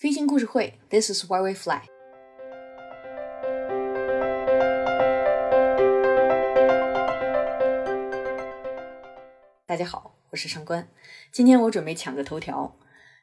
飞行故事会，This is why we fly。大家好，我是上官。今天我准备抢个头条。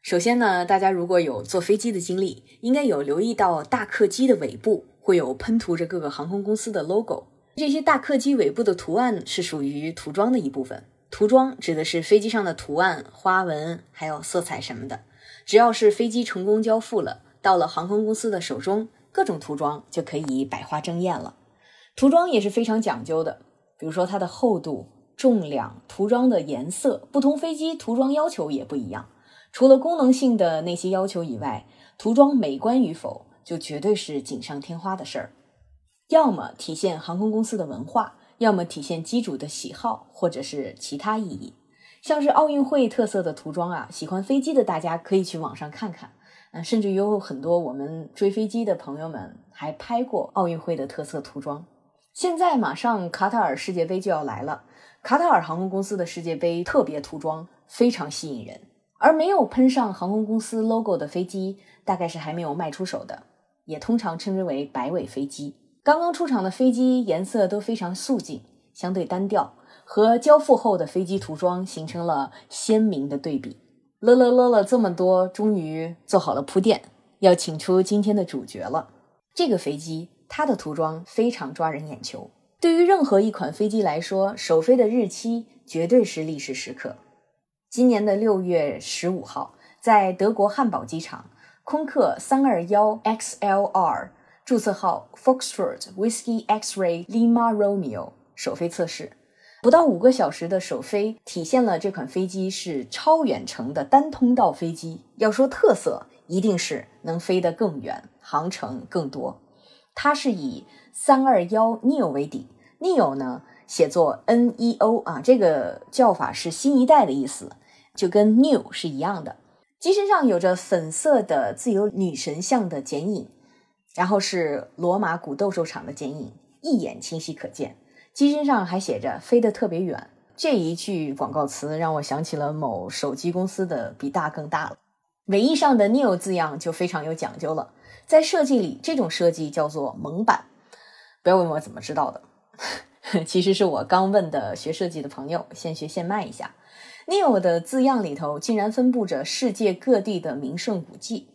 首先呢，大家如果有坐飞机的经历，应该有留意到大客机的尾部会有喷涂着各个航空公司的 logo。这些大客机尾部的图案是属于涂装的一部分。涂装指的是飞机上的图案、花纹还有色彩什么的。只要是飞机成功交付了，到了航空公司的手中，各种涂装就可以百花争艳了。涂装也是非常讲究的，比如说它的厚度、重量、涂装的颜色，不同飞机涂装要求也不一样。除了功能性的那些要求以外，涂装美观与否就绝对是锦上添花的事儿。要么体现航空公司的文化，要么体现机主的喜好，或者是其他意义。像是奥运会特色的涂装啊，喜欢飞机的大家可以去网上看看。嗯，甚至有很多我们追飞机的朋友们还拍过奥运会的特色涂装。现在马上卡塔尔世界杯就要来了，卡塔尔航空公司的世界杯特别涂装非常吸引人，而没有喷上航空公司 logo 的飞机，大概是还没有卖出手的，也通常称之为摆尾飞机。刚刚出厂的飞机颜色都非常素净，相对单调。和交付后的飞机涂装形成了鲜明的对比。乐乐乐了这么多，终于做好了铺垫，要请出今天的主角了。这个飞机它的涂装非常抓人眼球。对于任何一款飞机来说，首飞的日期绝对是历史时刻。今年的六月十五号，在德国汉堡机场，空客三二幺 XLR 注册号 Foxtrot Whiskey X-ray Lima Romeo 首飞测试。不到五个小时的首飞，体现了这款飞机是超远程的单通道飞机。要说特色，一定是能飞得更远，航程更多。它是以三二幺 neo 为底，neo 呢写作 n e o 啊，这个叫法是新一代的意思，就跟 new 是一样的。机身上有着粉色的自由女神像的剪影，然后是罗马古斗兽场的剪影，一眼清晰可见。机身上还写着“飞得特别远”这一句广告词，让我想起了某手机公司的“比大更大”了。尾翼上的 “neo” 字样就非常有讲究了，在设计里，这种设计叫做蒙版。不要问我怎么知道的，其实是我刚问的学设计的朋友，现学现卖一下。“neo” 的字样里头竟然分布着世界各地的名胜古迹。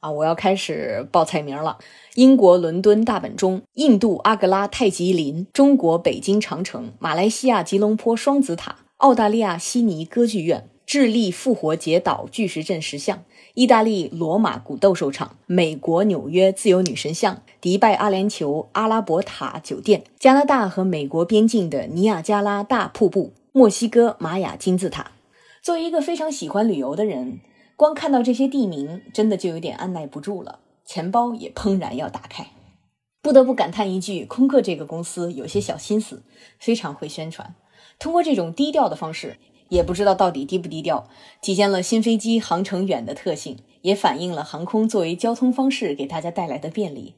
啊，我要开始报菜名了：英国伦敦大本钟、印度阿格拉太极林、中国北京长城、马来西亚吉隆坡双子塔、澳大利亚悉尼歌剧院、智利复活节岛巨石阵石像、意大利罗马古斗兽场、美国纽约自由女神像、迪拜阿联酋阿拉伯塔酒店、加拿大和美国边境的尼亚加拉大瀑布、墨西哥玛雅金字塔。作为一个非常喜欢旅游的人。光看到这些地名，真的就有点按耐不住了，钱包也怦然要打开。不得不感叹一句，空客这个公司有些小心思，非常会宣传。通过这种低调的方式，也不知道到底低不低调，体现了新飞机航程远的特性，也反映了航空作为交通方式给大家带来的便利。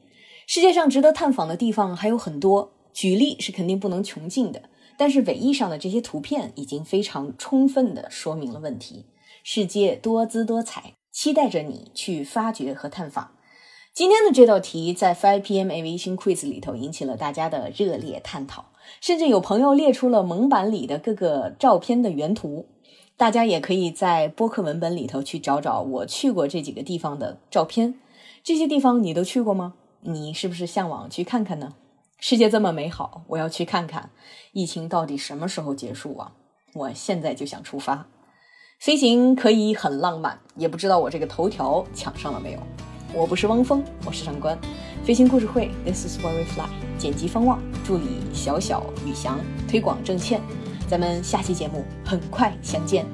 世界上值得探访的地方还有很多，举例是肯定不能穷尽的，但是尾翼上的这些图片已经非常充分地说明了问题。世界多姿多彩，期待着你去发掘和探访。今天的这道题在 Five PM Aviation Quiz 里头引起了大家的热烈探讨，甚至有朋友列出了蒙版里的各个照片的原图。大家也可以在播客文本里头去找找我去过这几个地方的照片。这些地方你都去过吗？你是不是向往去看看呢？世界这么美好，我要去看看。疫情到底什么时候结束啊？我现在就想出发。飞行可以很浪漫，也不知道我这个头条抢上了没有。我不是汪峰，我是上官。飞行故事会，This is where we fly。剪辑方望，助理小小宇翔，推广郑倩。咱们下期节目很快相见。